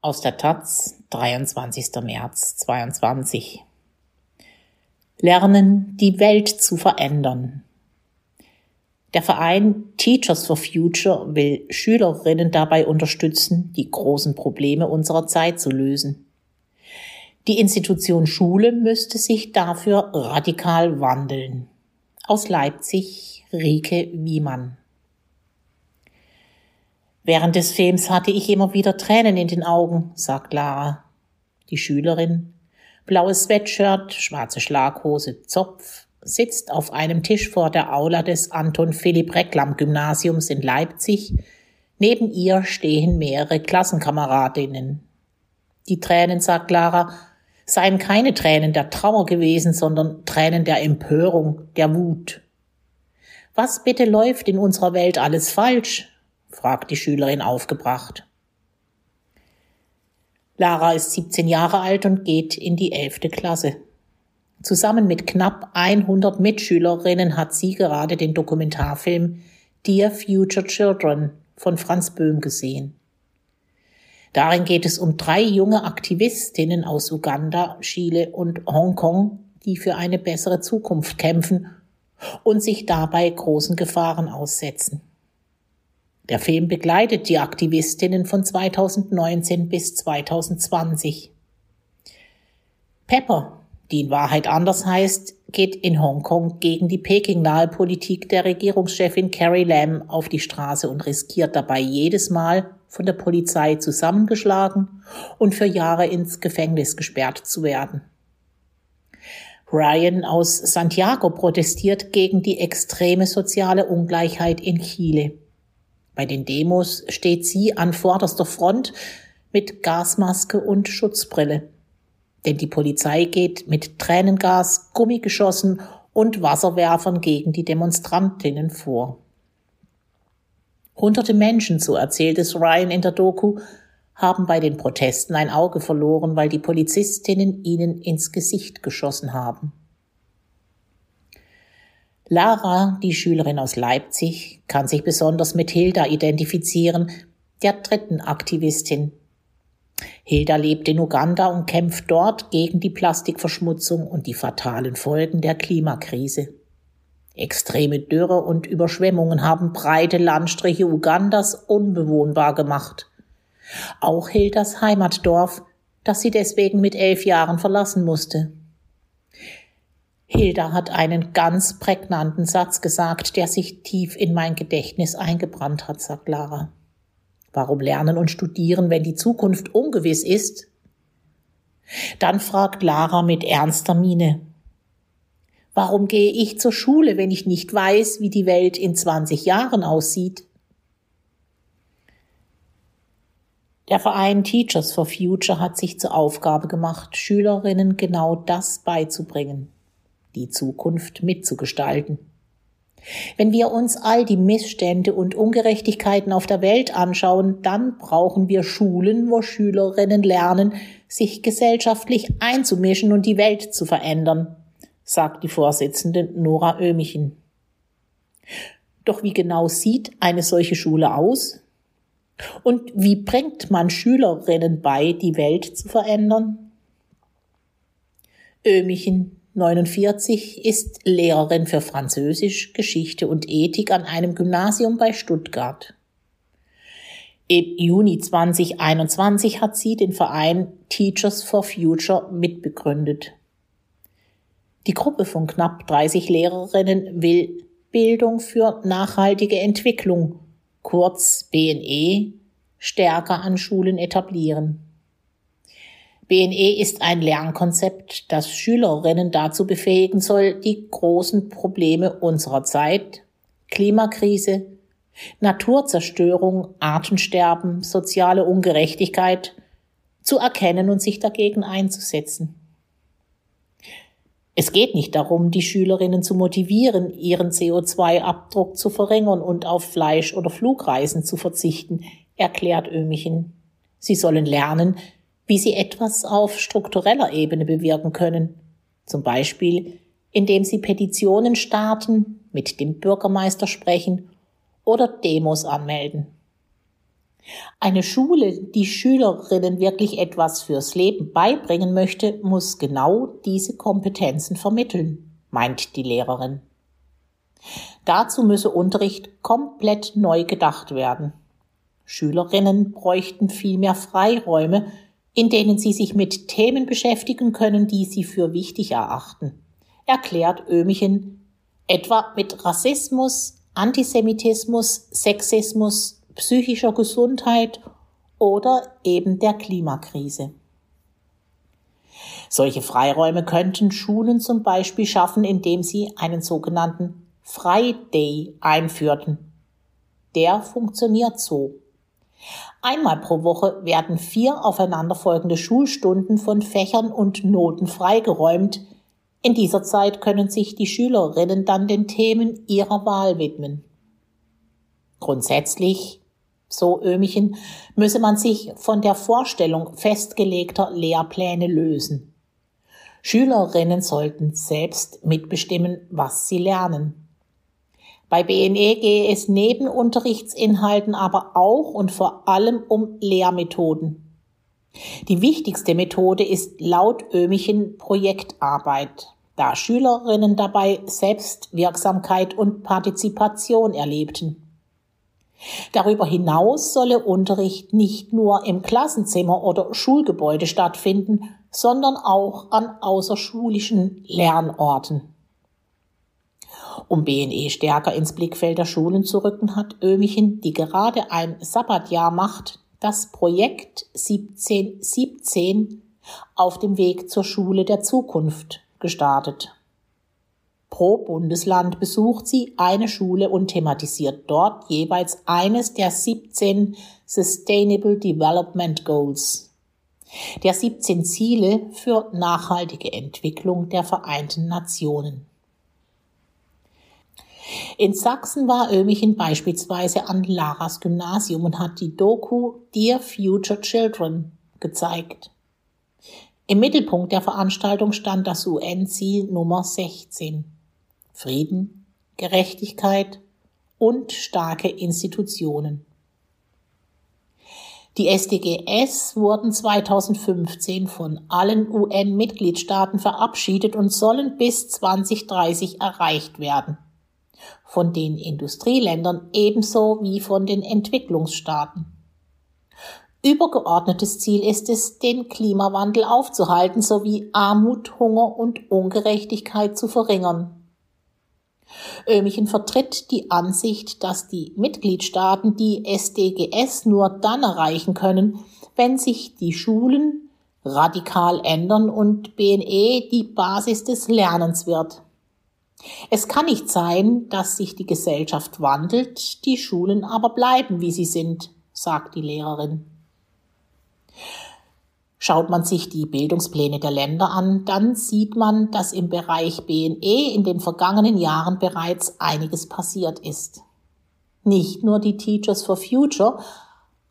Aus der Taz, 23. März 22. Lernen, die Welt zu verändern. Der Verein Teachers for Future will Schülerinnen dabei unterstützen, die großen Probleme unserer Zeit zu lösen. Die Institution Schule müsste sich dafür radikal wandeln. Aus Leipzig Rike Wiemann. Während des Films hatte ich immer wieder Tränen in den Augen, sagt Lara. Die Schülerin, blaues Sweatshirt, schwarze Schlaghose, Zopf, sitzt auf einem Tisch vor der Aula des Anton Philipp Reklam Gymnasiums in Leipzig. Neben ihr stehen mehrere Klassenkameradinnen. Die Tränen, sagt Clara, seien keine Tränen der Trauer gewesen, sondern Tränen der Empörung, der Wut. Was bitte läuft in unserer Welt alles falsch? Fragt die Schülerin aufgebracht. Lara ist 17 Jahre alt und geht in die 11. Klasse. Zusammen mit knapp 100 Mitschülerinnen hat sie gerade den Dokumentarfilm Dear Future Children von Franz Böhm gesehen. Darin geht es um drei junge Aktivistinnen aus Uganda, Chile und Hongkong, die für eine bessere Zukunft kämpfen und sich dabei großen Gefahren aussetzen. Der Film begleitet die Aktivistinnen von 2019 bis 2020. Pepper, die in Wahrheit anders heißt, geht in Hongkong gegen die Peking-nahe Politik der Regierungschefin Carrie Lam auf die Straße und riskiert dabei jedes Mal von der Polizei zusammengeschlagen und für Jahre ins Gefängnis gesperrt zu werden. Ryan aus Santiago protestiert gegen die extreme soziale Ungleichheit in Chile. Bei den Demos steht sie an vorderster Front mit Gasmaske und Schutzbrille. Denn die Polizei geht mit Tränengas, Gummigeschossen und Wasserwerfern gegen die Demonstrantinnen vor. Hunderte Menschen, so erzählt es Ryan in der Doku, haben bei den Protesten ein Auge verloren, weil die Polizistinnen ihnen ins Gesicht geschossen haben. Lara, die Schülerin aus Leipzig, kann sich besonders mit Hilda identifizieren, der dritten Aktivistin, Hilda lebt in Uganda und kämpft dort gegen die Plastikverschmutzung und die fatalen Folgen der Klimakrise. Extreme Dürre und Überschwemmungen haben breite Landstriche Ugandas unbewohnbar gemacht. Auch Hildas Heimatdorf, das sie deswegen mit elf Jahren verlassen musste. Hilda hat einen ganz prägnanten Satz gesagt, der sich tief in mein Gedächtnis eingebrannt hat, sagt Lara. Warum lernen und studieren, wenn die Zukunft ungewiss ist? Dann fragt Lara mit ernster Miene. Warum gehe ich zur Schule, wenn ich nicht weiß, wie die Welt in 20 Jahren aussieht? Der Verein Teachers for Future hat sich zur Aufgabe gemacht, Schülerinnen genau das beizubringen, die Zukunft mitzugestalten. Wenn wir uns all die Missstände und Ungerechtigkeiten auf der Welt anschauen, dann brauchen wir Schulen, wo Schülerinnen lernen, sich gesellschaftlich einzumischen und die Welt zu verändern, sagt die Vorsitzende Nora Ömichen. Doch wie genau sieht eine solche Schule aus? Und wie bringt man Schülerinnen bei, die Welt zu verändern? Ömichen 49 ist Lehrerin für Französisch, Geschichte und Ethik an einem Gymnasium bei Stuttgart. Im Juni 2021 hat sie den Verein Teachers for Future mitbegründet. Die Gruppe von knapp 30 Lehrerinnen will Bildung für nachhaltige Entwicklung, kurz BNE, stärker an Schulen etablieren. BNE ist ein Lernkonzept, das Schülerinnen dazu befähigen soll, die großen Probleme unserer Zeit, Klimakrise, Naturzerstörung, Artensterben, soziale Ungerechtigkeit zu erkennen und sich dagegen einzusetzen. Es geht nicht darum, die Schülerinnen zu motivieren, ihren CO2-Abdruck zu verringern und auf Fleisch- oder Flugreisen zu verzichten, erklärt Ömichen. Sie sollen lernen, wie sie etwas auf struktureller Ebene bewirken können, zum Beispiel indem sie Petitionen starten, mit dem Bürgermeister sprechen oder Demos anmelden. Eine Schule, die Schülerinnen wirklich etwas fürs Leben beibringen möchte, muss genau diese Kompetenzen vermitteln, meint die Lehrerin. Dazu müsse Unterricht komplett neu gedacht werden. Schülerinnen bräuchten viel mehr Freiräume, in denen sie sich mit Themen beschäftigen können, die sie für wichtig erachten, erklärt Ömichen, etwa mit Rassismus, Antisemitismus, Sexismus, psychischer Gesundheit oder eben der Klimakrise. Solche Freiräume könnten Schulen zum Beispiel schaffen, indem sie einen sogenannten Friday einführten. Der funktioniert so. Einmal pro Woche werden vier aufeinanderfolgende Schulstunden von Fächern und Noten freigeräumt. In dieser Zeit können sich die Schülerinnen dann den Themen ihrer Wahl widmen. Grundsätzlich, so Ömichen, müsse man sich von der Vorstellung festgelegter Lehrpläne lösen. Schülerinnen sollten selbst mitbestimmen, was sie lernen. Bei BNE gehe es neben Unterrichtsinhalten aber auch und vor allem um Lehrmethoden. Die wichtigste Methode ist laut Ömichen Projektarbeit, da Schülerinnen dabei Selbstwirksamkeit und Partizipation erlebten. Darüber hinaus solle Unterricht nicht nur im Klassenzimmer oder Schulgebäude stattfinden, sondern auch an außerschulischen Lernorten. Um BNE stärker ins Blickfeld der Schulen zu rücken, hat Ömichen, die gerade ein Sabbatjahr macht, das Projekt 1717 auf dem Weg zur Schule der Zukunft gestartet. Pro Bundesland besucht sie eine Schule und thematisiert dort jeweils eines der 17 Sustainable Development Goals, der 17 Ziele für nachhaltige Entwicklung der Vereinten Nationen. In Sachsen war Ömichen beispielsweise an Laras Gymnasium und hat die Doku Dear Future Children gezeigt. Im Mittelpunkt der Veranstaltung stand das UN-Ziel Nummer 16. Frieden, Gerechtigkeit und starke Institutionen. Die SDGs wurden 2015 von allen UN-Mitgliedstaaten verabschiedet und sollen bis 2030 erreicht werden von den Industrieländern ebenso wie von den Entwicklungsstaaten. Übergeordnetes Ziel ist es, den Klimawandel aufzuhalten sowie Armut, Hunger und Ungerechtigkeit zu verringern. Ömichen vertritt die Ansicht, dass die Mitgliedstaaten die SDGs nur dann erreichen können, wenn sich die Schulen radikal ändern und BNE die Basis des Lernens wird. Es kann nicht sein, dass sich die Gesellschaft wandelt, die Schulen aber bleiben, wie sie sind, sagt die Lehrerin. Schaut man sich die Bildungspläne der Länder an, dann sieht man, dass im Bereich BNE in den vergangenen Jahren bereits einiges passiert ist. Nicht nur die Teachers for Future,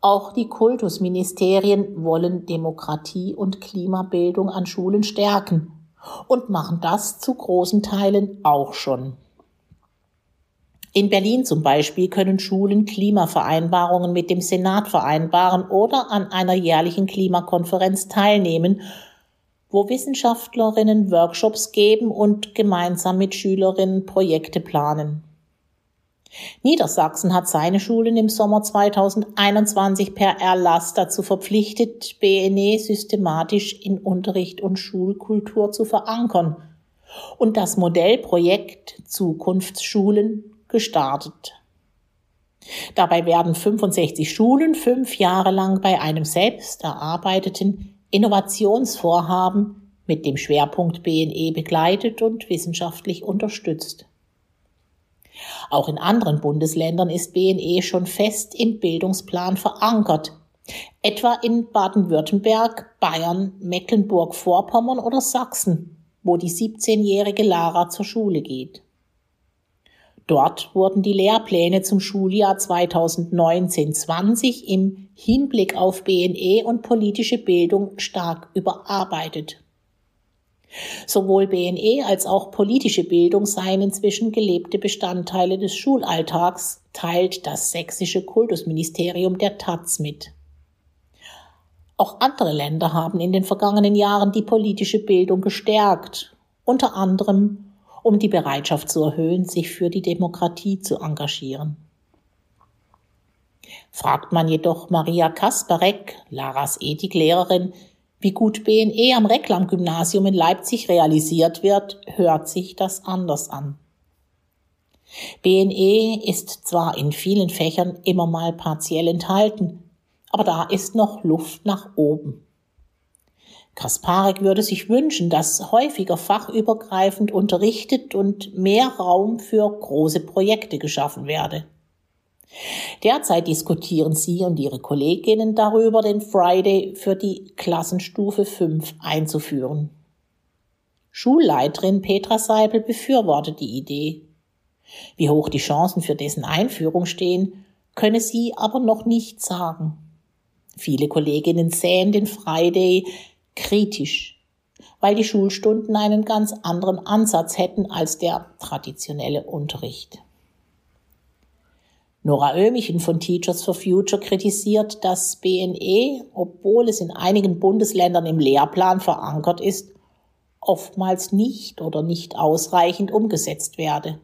auch die Kultusministerien wollen Demokratie und Klimabildung an Schulen stärken und machen das zu großen Teilen auch schon. In Berlin zum Beispiel können Schulen Klimavereinbarungen mit dem Senat vereinbaren oder an einer jährlichen Klimakonferenz teilnehmen, wo Wissenschaftlerinnen Workshops geben und gemeinsam mit Schülerinnen Projekte planen. Niedersachsen hat seine Schulen im Sommer 2021 per Erlass dazu verpflichtet, BNE systematisch in Unterricht und Schulkultur zu verankern und das Modellprojekt Zukunftsschulen gestartet. Dabei werden 65 Schulen fünf Jahre lang bei einem selbst erarbeiteten Innovationsvorhaben mit dem Schwerpunkt BNE begleitet und wissenschaftlich unterstützt. Auch in anderen Bundesländern ist BNE schon fest im Bildungsplan verankert, etwa in Baden-Württemberg, Bayern, Mecklenburg-Vorpommern oder Sachsen, wo die 17-jährige Lara zur Schule geht. Dort wurden die Lehrpläne zum Schuljahr 2019-20 im Hinblick auf BNE und politische Bildung stark überarbeitet. Sowohl BNE als auch politische Bildung seien inzwischen gelebte Bestandteile des Schulalltags, teilt das sächsische Kultusministerium der Taz mit. Auch andere Länder haben in den vergangenen Jahren die politische Bildung gestärkt, unter anderem um die Bereitschaft zu erhöhen, sich für die Demokratie zu engagieren. Fragt man jedoch Maria Kasparek, Laras Ethiklehrerin, wie gut BNE am Reklam-Gymnasium in Leipzig realisiert wird, hört sich das anders an. BNE ist zwar in vielen Fächern immer mal partiell enthalten, aber da ist noch Luft nach oben. Kasparek würde sich wünschen, dass häufiger fachübergreifend unterrichtet und mehr Raum für große Projekte geschaffen werde. Derzeit diskutieren sie und ihre Kolleginnen darüber, den Friday für die Klassenstufe 5 einzuführen. Schulleiterin Petra Seipel befürwortet die Idee. Wie hoch die Chancen für dessen Einführung stehen, könne sie aber noch nicht sagen. Viele Kolleginnen sähen den Friday kritisch, weil die Schulstunden einen ganz anderen Ansatz hätten als der traditionelle Unterricht. Nora Oehmichen von Teachers for Future kritisiert, dass BNE, obwohl es in einigen Bundesländern im Lehrplan verankert ist, oftmals nicht oder nicht ausreichend umgesetzt werde.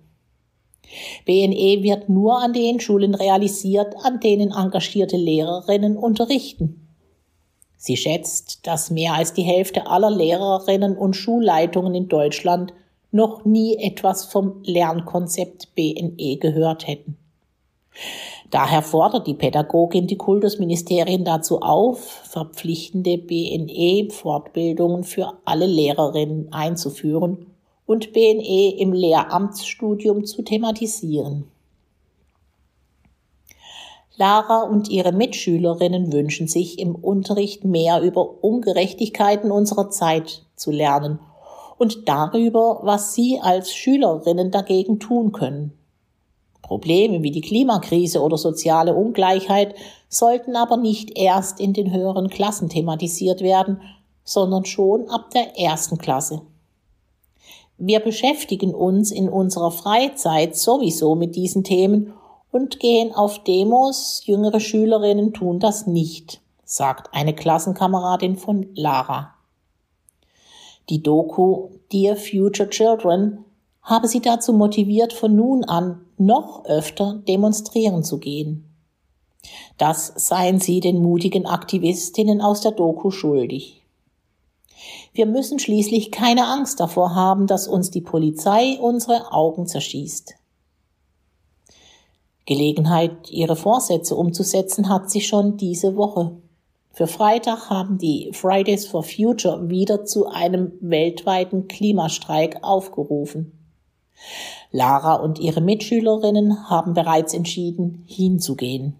BNE wird nur an den Schulen realisiert, an denen engagierte Lehrerinnen unterrichten. Sie schätzt, dass mehr als die Hälfte aller Lehrerinnen und Schulleitungen in Deutschland noch nie etwas vom Lernkonzept BNE gehört hätten. Daher fordert die Pädagogin die Kultusministerien dazu auf, verpflichtende BNE-Fortbildungen für alle Lehrerinnen einzuführen und BNE im Lehramtsstudium zu thematisieren. Lara und ihre Mitschülerinnen wünschen sich im Unterricht mehr über Ungerechtigkeiten unserer Zeit zu lernen und darüber, was sie als Schülerinnen dagegen tun können. Probleme wie die Klimakrise oder soziale Ungleichheit sollten aber nicht erst in den höheren Klassen thematisiert werden, sondern schon ab der ersten Klasse. Wir beschäftigen uns in unserer Freizeit sowieso mit diesen Themen und gehen auf Demos, jüngere Schülerinnen tun das nicht, sagt eine Klassenkameradin von Lara. Die Doku Dear Future Children habe sie dazu motiviert, von nun an noch öfter demonstrieren zu gehen. Das seien sie den mutigen Aktivistinnen aus der Doku schuldig. Wir müssen schließlich keine Angst davor haben, dass uns die Polizei unsere Augen zerschießt. Gelegenheit, ihre Vorsätze umzusetzen, hat sie schon diese Woche. Für Freitag haben die Fridays for Future wieder zu einem weltweiten Klimastreik aufgerufen. Lara und ihre Mitschülerinnen haben bereits entschieden, hinzugehen.